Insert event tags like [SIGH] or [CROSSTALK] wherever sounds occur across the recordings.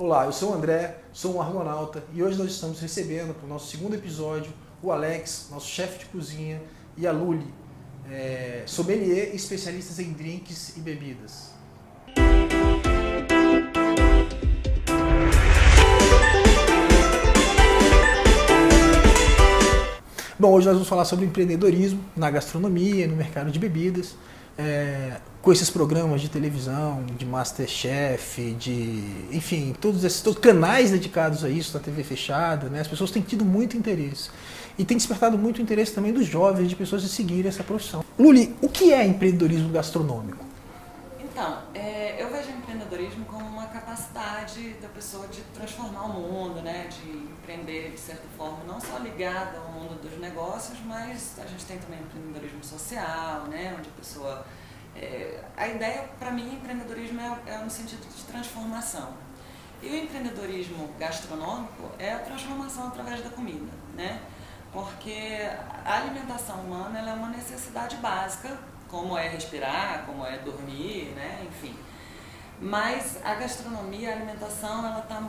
Olá, eu sou o André, sou um argonauta e hoje nós estamos recebendo para o nosso segundo episódio o Alex, nosso chefe de cozinha, e a Luli, é, sommelier especialistas em drinks e bebidas. Bom, hoje nós vamos falar sobre empreendedorismo na gastronomia, no mercado de bebidas, é, com esses programas de televisão, de Masterchef, de. enfim, todos esses todos canais dedicados a isso, na TV fechada, né? As pessoas têm tido muito interesse. E tem despertado muito interesse também dos jovens, de pessoas de seguirem essa profissão. Luli, o que é empreendedorismo gastronômico? Então, é, eu vejo empreendedorismo como capacidade da pessoa de transformar o mundo, né, de empreender de certa forma, não só ligada ao mundo dos negócios, mas a gente tem também empreendedorismo social, né, onde a pessoa. É, a ideia, para mim, empreendedorismo é, é no sentido de transformação. E o empreendedorismo gastronômico é a transformação através da comida, né? Porque a alimentação humana é uma necessidade básica como é respirar, como é dormir, né? enfim. Mas a gastronomia, a alimentação, ela está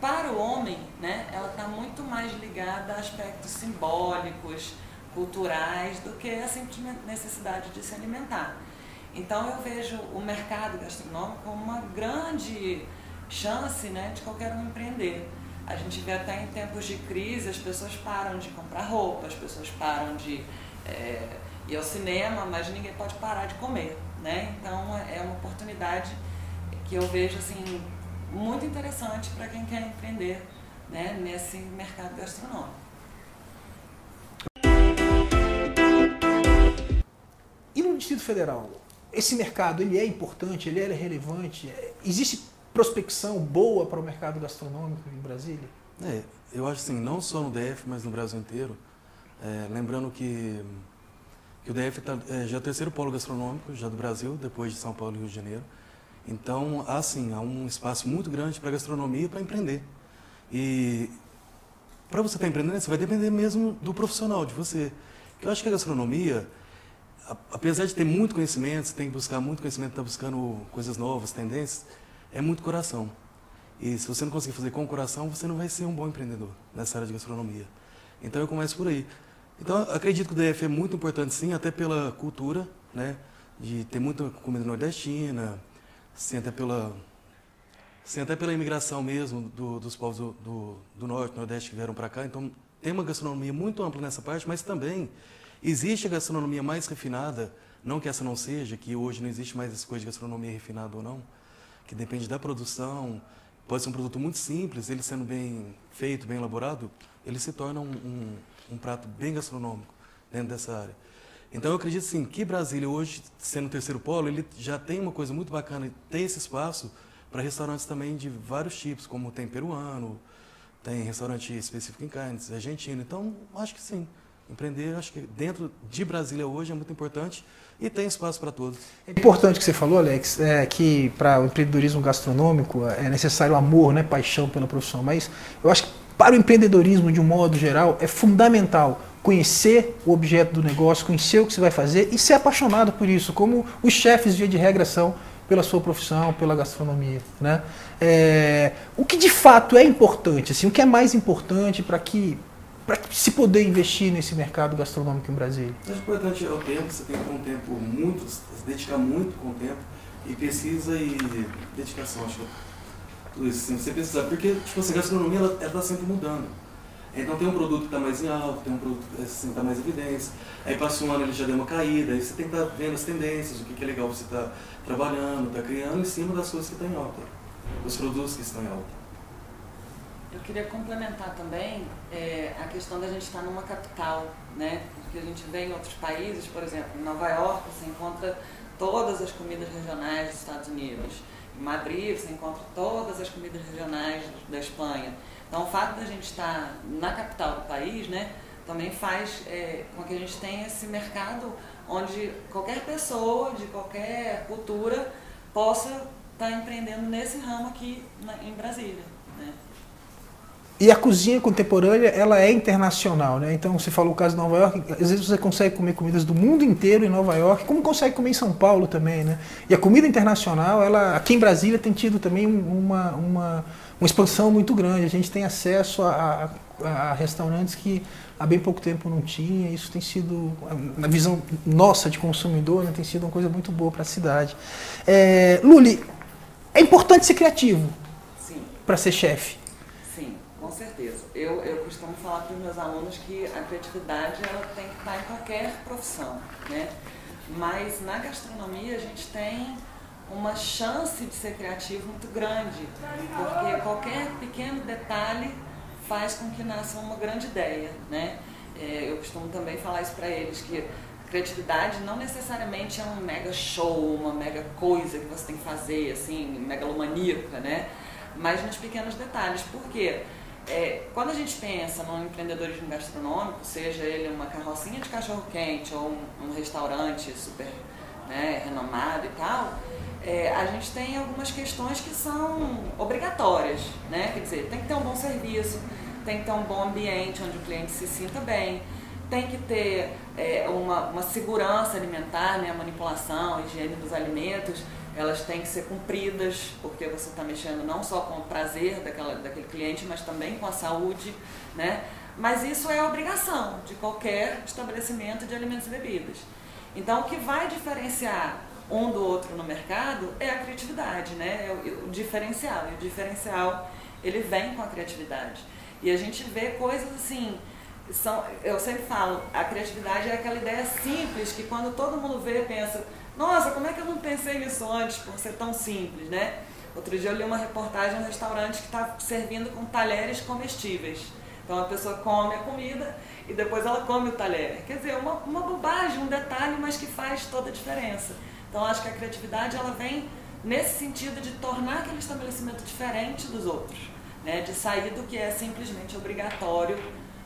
para o homem, né? Ela está muito mais ligada a aspectos simbólicos, culturais, do que a simples necessidade de se alimentar. Então eu vejo o mercado gastronômico como uma grande chance, né, de qualquer um empreender. A gente vê até em tempos de crise as pessoas param de comprar roupa, as pessoas param de é, ir ao cinema, mas ninguém pode parar de comer, né? Então é uma oportunidade que eu vejo assim muito interessante para quem quer empreender, né, nesse mercado gastronômico. E no Distrito Federal, esse mercado ele é importante, ele é relevante? Existe prospecção boa para o mercado gastronômico em Brasília? É, eu acho assim, não só no DF, mas no Brasil inteiro. É, lembrando que que o DF tá, é, já é o terceiro polo gastronômico já do Brasil, depois de São Paulo e Rio de Janeiro. Então, há sim, há um espaço muito grande para a gastronomia e para empreender. E para você estar tá empreendendo, você vai depender mesmo do profissional, de você. Eu acho que a gastronomia, apesar de ter muito conhecimento, você tem que buscar muito conhecimento, está buscando coisas novas, tendências, é muito coração. E se você não conseguir fazer com o coração, você não vai ser um bom empreendedor nessa área de gastronomia. Então eu começo por aí. Então, acredito que o DF é muito importante, sim, até pela cultura, né? De ter muita comida nordestina, até pela, até pela imigração mesmo do, dos povos do, do, do Norte, Nordeste que vieram para cá. Então, tem uma gastronomia muito ampla nessa parte, mas também existe a gastronomia mais refinada, não que essa não seja, que hoje não existe mais essa coisa de gastronomia refinada ou não, que depende da produção, pode ser um produto muito simples, ele sendo bem feito, bem elaborado, ele se torna um, um um prato bem gastronômico dentro dessa área. Então eu acredito sim que Brasília hoje, sendo o terceiro polo, ele já tem uma coisa muito bacana, tem esse espaço para restaurantes também de vários tipos, como tem peruano, tem restaurante específico em carnes, argentino. Então, acho que sim. Empreender, acho que dentro de Brasília hoje é muito importante e tem espaço para todos. É importante que você falou, Alex, é que para o empreendedorismo gastronômico é necessário amor, né, paixão pela profissão. Mas eu acho que para o empreendedorismo, de um modo geral, é fundamental conhecer o objeto do negócio, conhecer o que você vai fazer e ser apaixonado por isso, como os chefes, via de regra, são pela sua profissão, pela gastronomia. Né? É, o que de fato é importante, assim, o que é mais importante para que para se poder investir nesse mercado gastronômico em Brasília? O importante é o tempo, você tem que ter um tempo muito, se dedicar muito com o tempo, e pesquisa e dedicação, acho que tudo isso, assim, você precisa, porque tipo assim, a gastronomia ela está sempre mudando. Então tem um produto que está mais em alta, tem um produto que assim, está mais em evidência, aí passa um ano ele já deu uma caída, aí você tem que estar tá vendo as tendências, o que, que é legal você estar tá trabalhando, está criando em cima das coisas que estão em alta, dos produtos que estão em alta. Eu queria complementar também é, a questão da gente estar numa capital, né? Porque a gente vê em outros países, por exemplo, em Nova York você encontra todas as comidas regionais dos Estados Unidos. Em Madrid você encontra todas as comidas regionais da Espanha. Então o fato da gente estar na capital do país, né, também faz é, com que a gente tenha esse mercado onde qualquer pessoa de qualquer cultura possa estar empreendendo nesse ramo aqui na, em Brasília. Né? E a cozinha contemporânea, ela é internacional, né? Então, você falou o caso de Nova York, às vezes você consegue comer comidas do mundo inteiro em Nova York, como consegue comer em São Paulo também, né? E a comida internacional, ela aqui em Brasília tem tido também uma, uma, uma expansão muito grande. A gente tem acesso a, a, a restaurantes que há bem pouco tempo não tinha. Isso tem sido, na visão nossa de consumidor, né, tem sido uma coisa muito boa para a cidade. É, Luli, é importante ser criativo para ser chefe. Sim, com certeza. Eu, eu costumo falar para os meus alunos que a criatividade ela tem que estar em qualquer profissão, né? Mas na gastronomia a gente tem uma chance de ser criativo muito grande, porque qualquer pequeno detalhe faz com que nasça uma grande ideia, né? É, eu costumo também falar isso para eles, que criatividade não necessariamente é um mega show, uma mega coisa que você tem que fazer, assim, megalomaníaca, né? Mas nos pequenos detalhes. Por quê? É, quando a gente pensa no empreendedorismo gastronômico, seja ele uma carrocinha de cachorro-quente ou um, um, restaurante super né, renomado e tal, é, a gente tem algumas questões que são obrigatórias, né? Quer dizer, tem que ter um bom serviço, tem que ter um bom ambiente onde o cliente se sinta bem, tem que ter é, uma, uma segurança alimentar, né? a manipulação, a higiene dos alimentos, elas têm que ser cumpridas, porque você está mexendo não só com o prazer daquela, daquele cliente, mas também com a saúde, né? Mas isso é obrigação de qualquer estabelecimento de alimentos e bebidas. Então, o que vai diferenciar um do outro no mercado é a criatividade, né? É o, o diferencial. E o diferencial, ele vem com a criatividade. E a gente vê coisas assim, são, eu sempre falo, a criatividade é aquela ideia simples que quando todo mundo vê, pensa, nossa, como é que eu não pensei nisso antes por ser tão simples, né? Outro dia eu li uma reportagem de um restaurante que está servindo com talheres comestíveis. Então a pessoa come a comida e depois ela come o talher. Quer dizer, uma, uma bobagem, um detalhe, mas que faz toda a diferença. Então acho que a criatividade ela vem nesse sentido de tornar aquele estabelecimento diferente dos outros, né? de sair do que é simplesmente obrigatório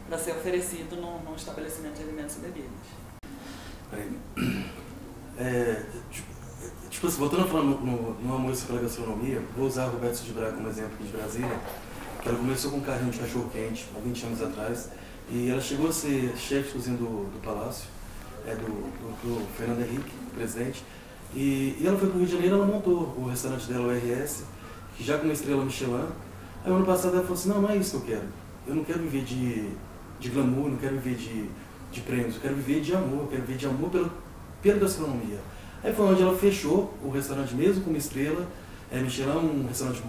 para ser oferecido num, num, estabelecimento de alimentos e bebidas. É, tipo, tipo assim, voltando a falar no, no, numa música pela gastronomia, vou usar Roberto de Braga como exemplo de Brasília, que ela começou com um carrinho de cachorro quente há 20 anos atrás, e ela chegou a ser chefe de cozinha do, do Palácio, é, do, do, do Fernando Henrique, presidente, e, e ela foi para o Rio de Janeiro ela montou o restaurante dela, o RS, que já com uma estrela Michelin. Aí ano passado ela falou assim, não, não é isso que eu quero. Eu não quero viver de, de glamour, não quero viver de, de prêmios, eu quero viver de amor, eu quero viver de amor pela, pela gastronomia. Aí foi onde ela fechou o restaurante mesmo com uma estrela, é, Michelin, um restaurante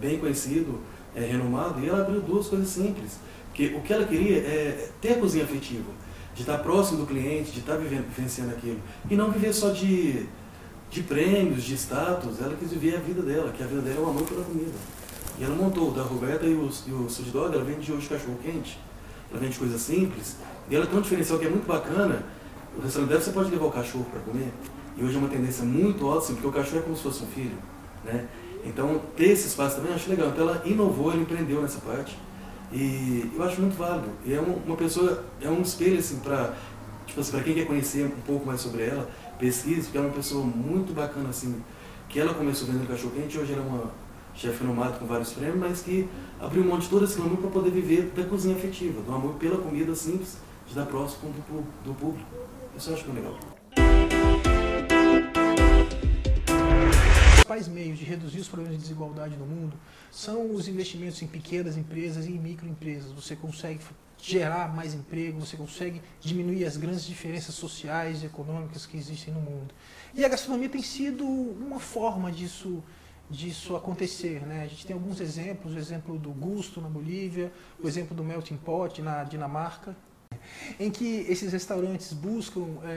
bem conhecido, é, renomado, e ela abriu duas coisas simples. Porque o que ela queria é ter a cozinha afetiva, de estar próximo do cliente, de estar vivendo, vivenciando aquilo. E não viver só de de prêmios, de status, ela quis viver a vida dela, que a vida dela é o amor pela comida. E ela montou o da Roberta e o, e o Sud Dog, ela vende hoje cachorro quente, ela vende coisas simples, e ela tem um diferencial que é muito bacana, o restaurante dela você pode levar o cachorro para comer, e hoje é uma tendência muito alta, assim, porque o cachorro é como se fosse um filho, né? Então, ter esse espaço também eu acho legal. Então, ela inovou, ela empreendeu nessa parte. E eu acho muito válido. E é uma pessoa, é um espelho, assim, para tipo assim, quem quer conhecer um pouco mais sobre ela, pesquise, ela é uma pessoa muito bacana, assim, que ela começou vendendo cachorro-quente, hoje ela é uma chefe nomada com vários prêmios, mas que abriu um monte de todo esse glamour para poder viver da cozinha afetiva, do amor pela comida simples, de dar próximo do, do público. Isso eu acho que é legal. Os principais meios de reduzir os problemas de desigualdade no mundo são os investimentos em pequenas empresas e em microempresas. Você consegue gerar mais emprego, você consegue diminuir as grandes diferenças sociais e econômicas que existem no mundo. E a gastronomia tem sido uma forma disso disso acontecer. Né? A gente tem alguns exemplos, o exemplo do Gusto na Bolívia, o exemplo do Melting Pot na Dinamarca, em que esses restaurantes buscam é,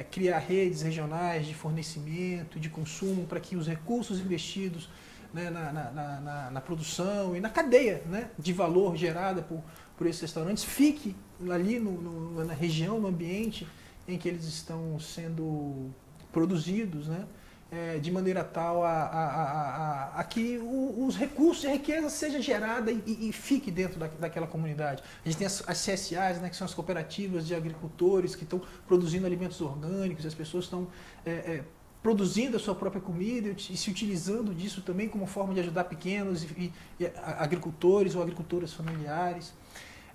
é, criar redes regionais de fornecimento, de consumo, para que os recursos investidos né, na, na, na, na, produção e na cadeia né, de valor gerada por, por esses restaurantes fique ali no, no, na região, no ambiente em que eles estão sendo produzidos, né? É, de maneira tal a, a, a, a que o, os recursos e a riqueza seja gerada e, e, fique dentro da, daquela comunidade. A gente tem as, as CSAs, né, que são as cooperativas de agricultores que estão produzindo alimentos orgânicos, as pessoas estão é, é, produzindo a sua própria comida e se utilizando disso também como forma de ajudar pequenos e, e agricultores ou agricultoras familiares.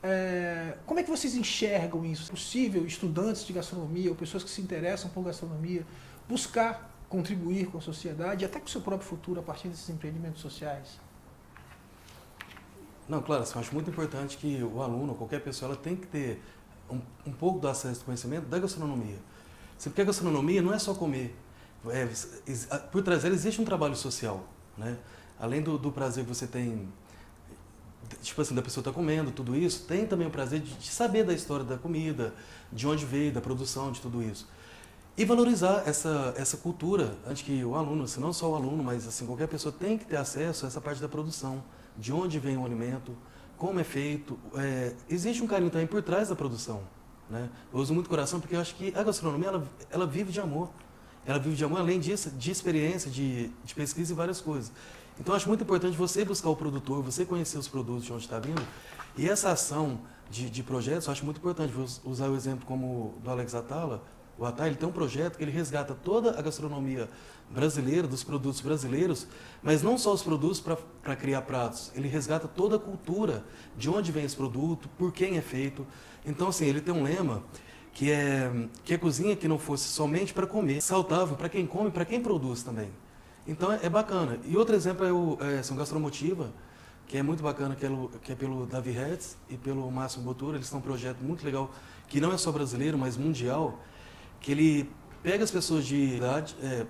É, como é que vocês enxergam isso? É possível estudantes de gastronomia ou pessoas que se interessam por gastronomia buscar contribuir com a sociedade e até com o seu próprio futuro a partir desses empreendimentos sociais? Não, claro, assim, eu acho muito importante que o aluno, qualquer pessoa, ela tem que ter um, um pouco do acesso ao conhecimento da gastronomia. Porque a gastronomia não é só comer. É, por trás dela existe um trabalho social. Né? Além do, do prazer que você tem tipo assim, da pessoa estar tá comendo, tudo isso, tem também o prazer de, de, saber da história da comida, de onde veio, da produção, de tudo isso. E valorizar essa, essa cultura, antes que o aluno, se não só o aluno, mas assim, qualquer pessoa tem que ter acesso a essa parte da produção, de onde vem o alimento, como é feito. É, existe um carinho também por trás da produção. Né? Eu uso muito coração porque eu acho que a gastronomia ela, ela vive de amor. Ela vive de amor, além disso, de experiência, de, de pesquisa e várias coisas. Então, acho muito importante você buscar o produtor, você conhecer os produtos de onde está vindo. E essa ação de, de projetos, acho muito importante. Vou usar o exemplo como do Alex Atala. O Atala ele tem um projeto que ele resgata toda a gastronomia brasileira, dos produtos brasileiros, mas não só os produtos para criar pratos. Ele resgata toda a cultura, de onde vem esse produto, por quem é feito. Então, assim, ele tem um lema que é que a cozinha que não fosse somente para comer, saudável para quem come para quem produz também. Então é, é, bacana. E outro exemplo é o é, São Gastromotiva, que é muito bacana, que é, que é pelo Davi Hertz e pelo Márcio Botura. Eles têm um projeto muito legal, que não é só brasileiro, mas mundial, que ele pega as pessoas de idade é,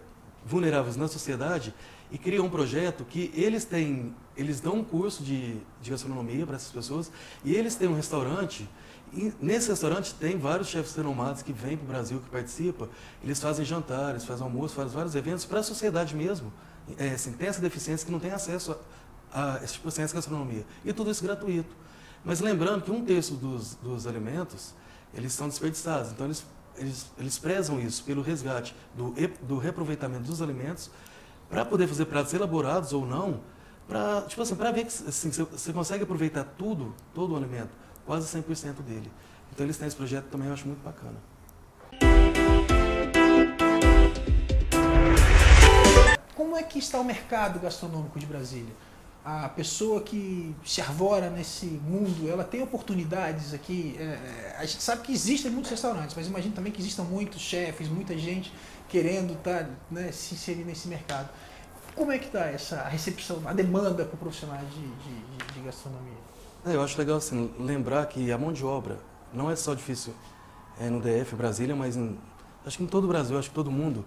vulneráveis na sociedade e cria um projeto que eles têm, eles dão um curso de, de gastronomia para essas pessoas e eles têm um restaurante e nesse restaurante tem vários chefes renomados que vêm para o Brasil, que participam. Eles fazem jantares, fazem almoço, fazem vários eventos para a sociedade mesmo. É, assim, tem essa deficiência que não tem acesso a, a esse tipo de gastronomia. E tudo isso gratuito. Mas lembrando que um terço dos, dos alimentos, eles são desperdiçados. Então, eles, eles, eles prezam isso pelo resgate do, do reaproveitamento dos alimentos para poder fazer pratos elaborados ou não, para tipo assim, ver que assim, você consegue aproveitar tudo, todo o alimento quase 100% dele. Então eles têm esse projeto também, eu acho muito bacana. Como é que está o mercado gastronômico de Brasília? A pessoa que se arvora nesse mundo, ela tem oportunidades aqui. É, é a gente sabe que existem muitos restaurantes, mas imagino também que existam muitos chefes, muita gente querendo tá, né, se inserir nesse mercado. Como é que está essa recepção, a demanda para profissionais de, de, de gastronomia? É, eu acho legal assim, lembrar que a mão de obra não é só difícil é, no DF, Brasília, mas em, acho que em todo o Brasil, acho que todo mundo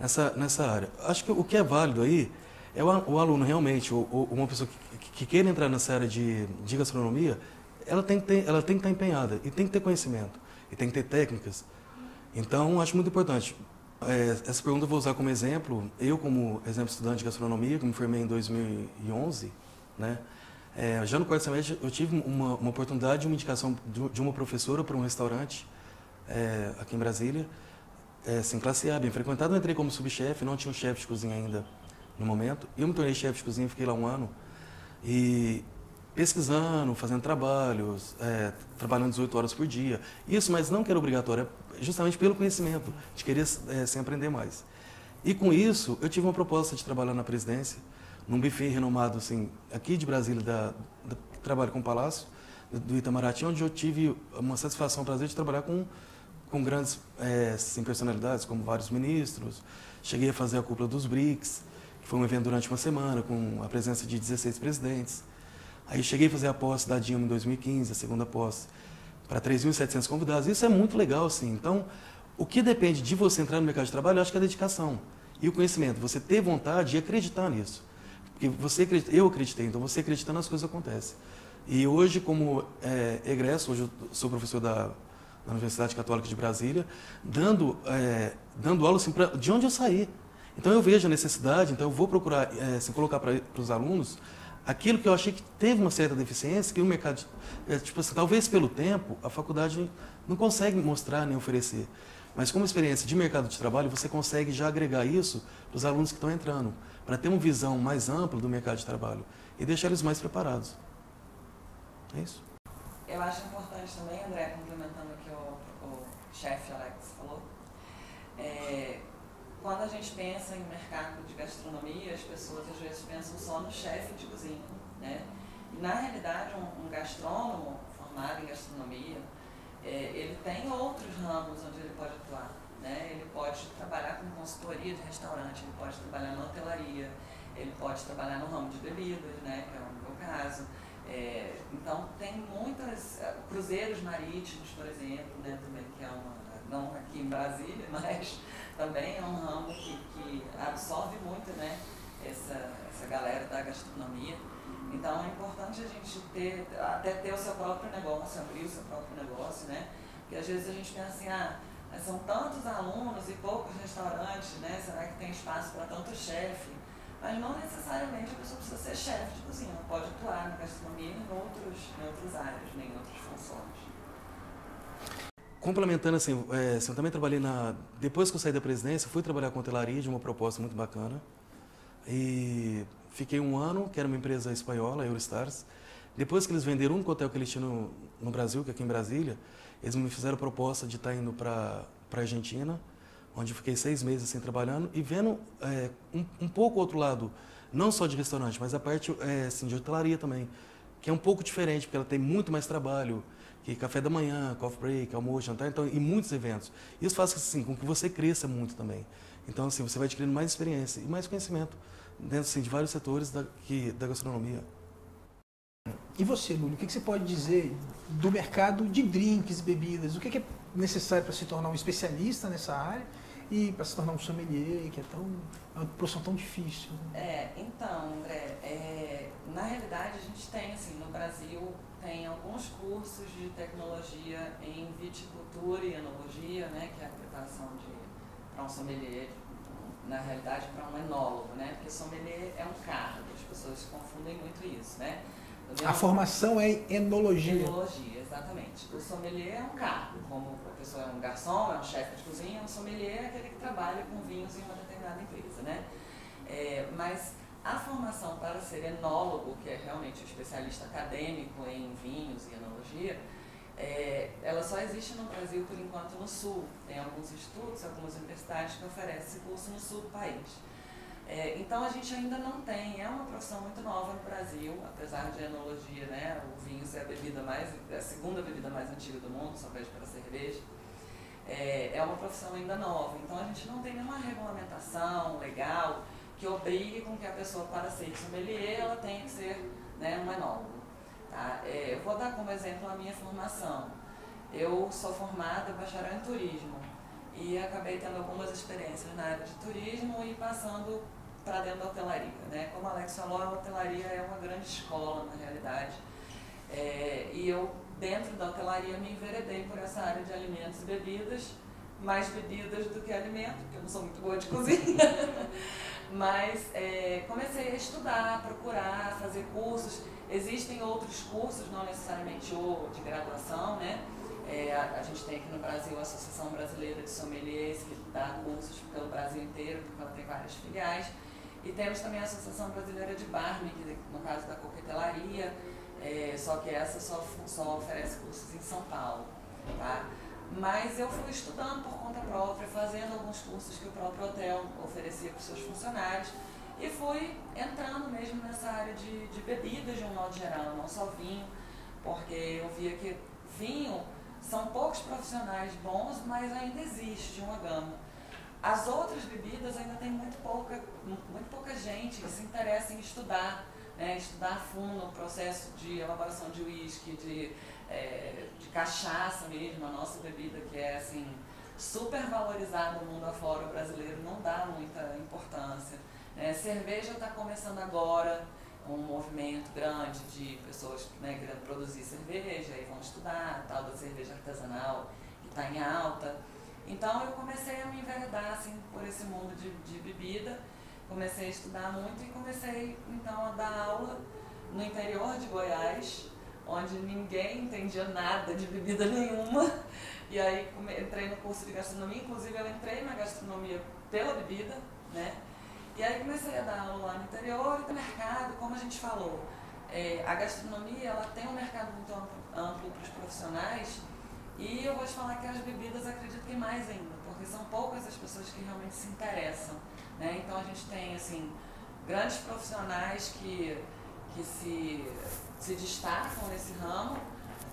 nessa, nessa área. Acho que o que é válido aí é o, o aluno realmente, uma pessoa que, que, que, queira entrar nessa área de, de gastronomia, ela tem, que ter, ela tem que estar empenhada e tem que ter conhecimento e tem que ter técnicas. Então, acho muito importante. É, essa pergunta eu vou usar como exemplo. Eu, como exemplo estudante de gastronomia, que me formei em 2011, né? É, já no quarto semestre eu tive uma, uma oportunidade, uma indicação de uma professora para um restaurante é, aqui em Brasília, é, assim, classe A, bem frequentado. Eu entrei como subchefe, não tinha um chefe de cozinha ainda no momento. Eu me tornei chefe de cozinha, fiquei lá um ano. E pesquisando, fazendo trabalhos, é, trabalhando 18 horas por dia. Isso, mas não que era obrigatório, é justamente pelo conhecimento, de querer é, sem aprender mais. E com isso, eu tive uma proposta de trabalhar na presidência, num buffet renomado assim, aqui de Brasília, da, da, que trabalha com o Palácio, do Itamaraty, onde eu tive uma satisfação, um prazer de trabalhar com, com grandes é, assim, personalidades, como vários ministros. Cheguei a fazer a cúpula dos BRICS, que foi um evento durante uma semana, com a presença de 16 presidentes. Aí cheguei a fazer a posse da Dilma em 2015, a segunda posse, para 3.700 convidados. Isso é muito legal, assim. Então, o que depende de você entrar no mercado de trabalho, eu acho que é a dedicação e o conhecimento. Você ter vontade e acreditar nisso. Porque você acredita, eu acreditei, então você acreditando as coisas acontecem. E hoje, como é, egresso, hoje eu sou professor da, da Universidade Católica de Brasília, dando, é, dando aula assim, pra, de onde eu saí. Então eu vejo a necessidade, então eu vou procurar é, assim, colocar para os alunos aquilo que eu achei que teve uma certa deficiência, que o mercado, é, tipo assim, talvez pelo tempo, a faculdade não consegue mostrar nem oferecer. Mas como experiência de mercado de trabalho, você consegue já agregar isso para os alunos que estão entrando para ter uma visão mais ampla do mercado de trabalho e deixar eles mais preparados. É isso. Eu acho importante também, André, complementando o que o, o chefe Alex falou, é, quando a gente pensa em mercado de gastronomia, as pessoas às vezes pensam só no chefe de cozinha, né? E, na realidade, um, um gastrônomo formado em gastronomia, é, ele tem outros ramos onde ele pode atuar. Né? Ele pode trabalhar com consultoria de restaurante, ele pode trabalhar na hotelaria, ele pode trabalhar no ramo de bebidas, né? que é o meu caso. É, então tem muitas é, cruzeiros marítimos, por exemplo, né, também que é uma não aqui em Brasília, [LAUGHS] mas também é um ramo que, que absorve muito, né, essa, essa galera da gastronomia. Então é importante a gente ter, até ter o seu próprio negócio, abrir o seu próprio negócio, né? Porque às vezes a gente pensa assim, ah, são tantos alunos e poucos restaurantes, né? Será que tem espaço para tanto chefe? Mas não necessariamente a pessoa precisa ser chefe de cozinha, ela pode atuar na gastronomia em, outros, em outras áreas, né? em outras funções. Complementando assim, é, assim, eu também trabalhei na. Depois que eu saí da presidência, fui trabalhar com hotelaria de uma proposta muito bacana. E fiquei um ano, que era uma empresa espanhola, Eurostars. Depois que eles venderam um hotel que eles tinham no, no Brasil, que é aqui em Brasília, eles me fizeram proposta de estar indo para a Argentina, onde eu fiquei seis meses assim trabalhando e vendo é, um, um pouco outro lado, não só de restaurante, mas a parte é, assim, de hotelaria também, que é um pouco diferente, porque ela tem muito mais trabalho, que café da manhã, coffee break, almoço, jantar, então, e muitos eventos. Isso faz assim, com que você cresça muito também. Então, assim, você vai adquirindo mais experiência e mais conhecimento dentro assim, de vários setores da, que, da gastronomia. E você, Lúlio, o que, você pode dizer do mercado de drinks, bebidas? O que, é necessário para se tornar um especialista nessa área e para se tornar um sommelier, que é tão é uma profissão tão difícil? É, então, André, é, na realidade a gente tem, assim, no Brasil, tem alguns cursos de tecnologia em viticultura e enologia, né, que é a preparação de para um sommelier, na realidade para um enólogo, né? Porque sommelier é um cargo, as pessoas confundem muito isso, né? A formação é enologia. Enologia, exatamente. O sommelier é um cargo, como a pessoa é um garçom, é um chefe de cozinha, um sommelier é aquele que trabalha com vinhos em uma determinada empresa, né? É, mas a formação para ser enólogo, que é realmente um especialista acadêmico em vinhos e enologia, é, ela só existe no Brasil por enquanto no sul. Tem alguns institutos, algumas universidades que oferecem esse curso no sul do país. É, então a gente ainda não tem, é uma profissão muito nova no Brasil, apesar de enologia, né? O vinho ser a bebida mais, a segunda bebida mais antiga do mundo, só pede para cerveja. É, é uma profissão ainda nova, então a gente não tem nenhuma regulamentação legal que obrigue com que a pessoa para ser sommelier ela tenha que ser né, um enólogo. Tá? É, eu vou dar como exemplo a minha formação. Eu sou formada bacharel em turismo e acabei tendo algumas experiências na área de turismo e passando para dentro da hotelaria. Né? Como Alex falou, a hotelaria é uma grande escola na realidade. É, e eu, dentro da hotelaria, me enveredei por essa área de alimentos e bebidas, mais bebidas do que alimento, porque eu não sou muito boa de [LAUGHS] cozinha. Mas é, comecei a estudar, procurar, fazer cursos. Existem outros cursos, não necessariamente o de graduação, né? É, a, a, gente tem aqui no Brasil a Associação Brasileira de Sommeliers, que dá cursos pelo Brasil inteiro, porque ela tem várias filiais. E temos também a Associação Brasileira de Barman, que no caso da coquetelaria, é, só que essa só, só oferece cursos em São Paulo. Tá? Mas eu fui estudando por conta própria, fazendo alguns cursos que o próprio hotel oferecia para os seus funcionários e fui entrando mesmo nessa área de, de bebidas de um modo geral, não só vinho, porque eu via que vinho são poucos profissionais bons, mas ainda existe uma gama. As outras bebidas ainda tem muito pouca, muito pouca gente que se interessa em estudar, né, estudar a fundo o processo de elaboração de uísque, de, é, de cachaça mesmo, a nossa bebida que é assim super valorizada no mundo afora, o brasileiro não dá muita importância. Né. Cerveja está começando agora, um movimento grande de pessoas né, querendo produzir cerveja e vão estudar, tal da cerveja artesanal que está em alta. Então eu comecei a me enveredar assim, por esse mundo de, de bebida, comecei a estudar muito e comecei então a dar aula no interior de Goiás, onde ninguém entendia nada de bebida nenhuma. E aí entrei no curso de gastronomia, inclusive eu entrei na gastronomia pela bebida, né? E aí comecei a dar aula lá no interior e no mercado, como a gente falou. É, a gastronomia ela tem um mercado muito amplo, amplo para os profissionais E eu vou te falar que as bebidas acredito que mais ainda, porque são poucas as pessoas que realmente se interessam. Né? Então a gente tem assim, grandes profissionais que, que se, se destacam nesse ramo,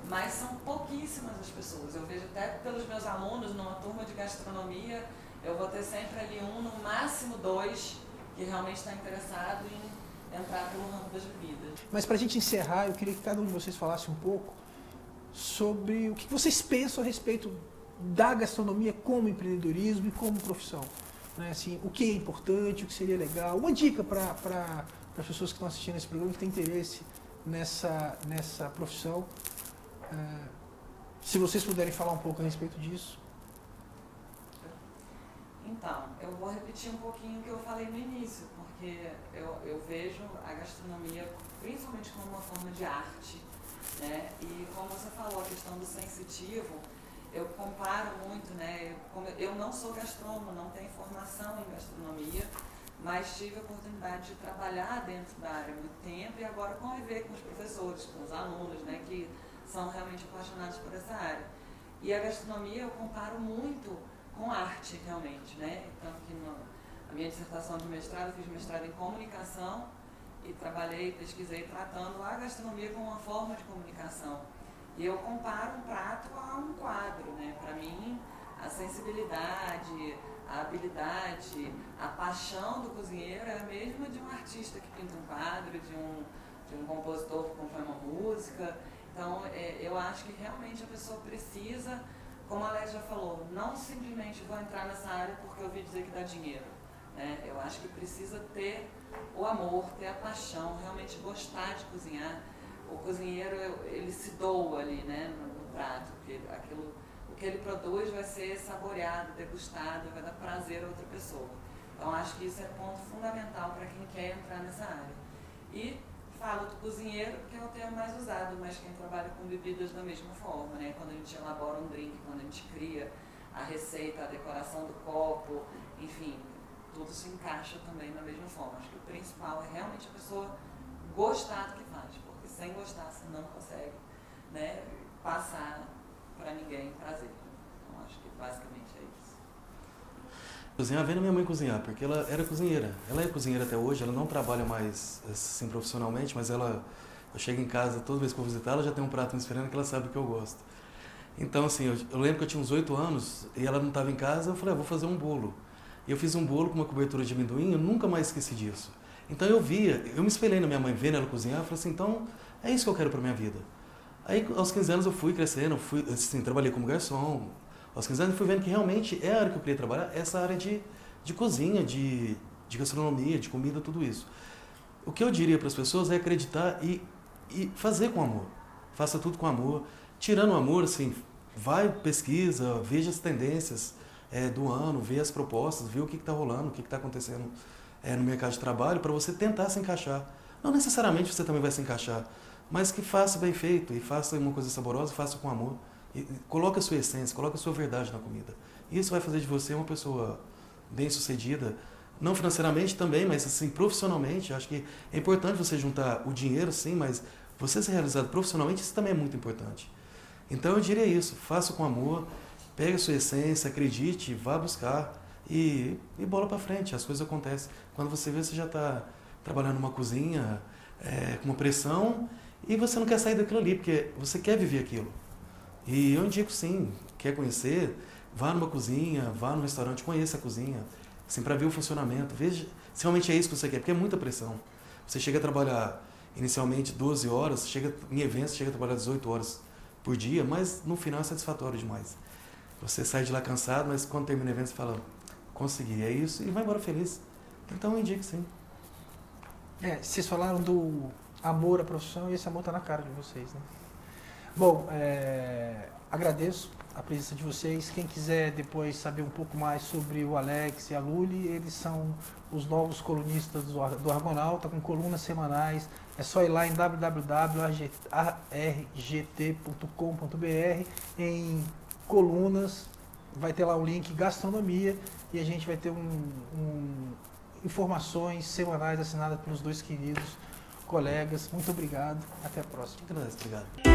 mas são pouquíssimas as pessoas. Eu vejo até pelos meus alunos, numa turma de gastronomia, eu vou ter sempre ali um, no máximo dois, que realmente está interessado em entrar pelo ramo das bebidas. Mas para a gente encerrar, eu queria que cada um de vocês falasse um pouco sobre o que vocês pensam a respeito da gastronomia como empreendedorismo e como profissão. Né? Assim, o que é importante, o que seria legal. Uma dica para as pessoas que estão assistindo esse programa que têm interesse nessa, nessa profissão. É, se vocês puderem falar um pouco a respeito disso. Então, eu vou repetir um pouquinho o que eu falei no início, porque eu, eu vejo a gastronomia principalmente como uma forma de arte. Né? E como você falou, a questão do sensitivo, eu comparo muito, né? Eu, não sou gastrônomo, não tenho formação em gastronomia, mas tive a oportunidade de trabalhar dentro da área muito tempo e agora conviver com os professores, com os alunos, né? Que são realmente apaixonados por essa área. E a gastronomia eu comparo muito com arte, realmente, né? Tanto que no, a minha dissertação de mestrado, eu fiz mestrado em comunicação e trabalhei, pesquisei tratando a gastronomia como uma forma de comunicação. E eu comparo um prato a um quadro, né? Para mim, a sensibilidade, a habilidade, a paixão do cozinheiro é a mesma de um artista que pinta um quadro, de um, de um compositor que compõe uma música. Então, é, eu acho que realmente a pessoa precisa, como a Lédia já falou, não simplesmente vou entrar nessa área porque eu ouvi dizer que dá dinheiro. Né? Eu acho que precisa ter o amor, ter a paixão, realmente gostar de cozinhar. O cozinheiro, ele se doa ali né, no, no prato, porque aquilo, o que ele produz vai ser saboreado, degustado, vai dar prazer a outra pessoa. Então, acho que isso é ponto fundamental para quem quer entrar nessa área. E falo do cozinheiro, que é o termo mais usado, mas quem trabalha com bebidas da mesma forma, né? Quando a gente elabora um drink, quando a gente cria a receita, a decoração do copo, enfim, tudo se encaixa também da mesma forma. Acho que o principal é realmente a pessoa gostar do que faz, porque sem gostar você não consegue né, passar para ninguém prazer. Então acho que basicamente é isso. Cozinhar, vendo minha mãe cozinhar, porque ela era cozinheira. Ela é cozinheira até hoje, ela não trabalha mais assim profissionalmente, mas ela, eu chego em casa toda vez que eu visitar, ela já tem um prato me esperando que ela sabe que eu gosto. Então, assim, eu, eu lembro que eu tinha uns oito anos e ela não estava em casa, eu falei, ah, vou fazer um bolo. Eu fiz um bolo com uma cobertura de amendoim, eu nunca mais esqueci disso. Então eu via, eu me espelhei na minha mãe vendo ela cozinhar, eu falei assim, então é isso que eu quero para minha vida. Aí aos 15 anos eu fui crescendo, fui, assim, trabalhei como garçom. Aos 15 anos eu fui vendo que realmente é a área que eu queria trabalhar, essa área de, de cozinha, de, de gastronomia, de comida, tudo isso. O que eu diria para as pessoas é acreditar e, e fazer com amor. Faça tudo com amor. Tirando o amor, assim, vai, pesquisa, veja as tendências, é, do ano, ver as propostas, ver o que está rolando, o que está acontecendo é, no mercado de trabalho, para você tentar se encaixar. Não necessariamente você também vai se encaixar, mas que faça bem feito e faça uma coisa saborosa, faça com amor. E, coloque a sua essência, coloque a sua verdade na comida. Isso vai fazer de você uma pessoa bem sucedida, não financeiramente também, mas assim profissionalmente. Acho que é importante você juntar o dinheiro, sim, mas você ser realizado profissionalmente, isso também é muito importante. Então eu diria isso, faça com amor, Pegue a sua essência, acredite, vá buscar e, e bola para frente. As coisas acontecem. Quando você vê, você já está trabalhando numa cozinha é, com uma pressão e você não quer sair daquilo ali, porque você quer viver aquilo. E eu indico sim, quer conhecer, vá numa cozinha, vá num restaurante, conheça a cozinha, assim, para ver o funcionamento, veja se realmente é isso que você quer, porque é muita pressão. Você chega a trabalhar inicialmente 12 horas, chega em eventos, chega a trabalhar 18 horas por dia, mas no final é satisfatório demais. Você sai de lá cansado, mas quando termina o evento você fala, consegui, é isso, e vai embora feliz. Então eu indico sim. É, vocês falaram do amor à profissão e esse amor está na cara de vocês, né? Bom, é, agradeço a presença de vocês. Quem quiser depois saber um pouco mais sobre o Alex e a Luli, eles são os novos colunistas do, do Argonauta, com colunas semanais. É só ir lá em www.argt.com.br em colunas, vai ter lá o link gastronomia e a gente vai ter um, um, informações semanais assinadas pelos dois queridos colegas. Muito obrigado. Até a próxima. Obrigado.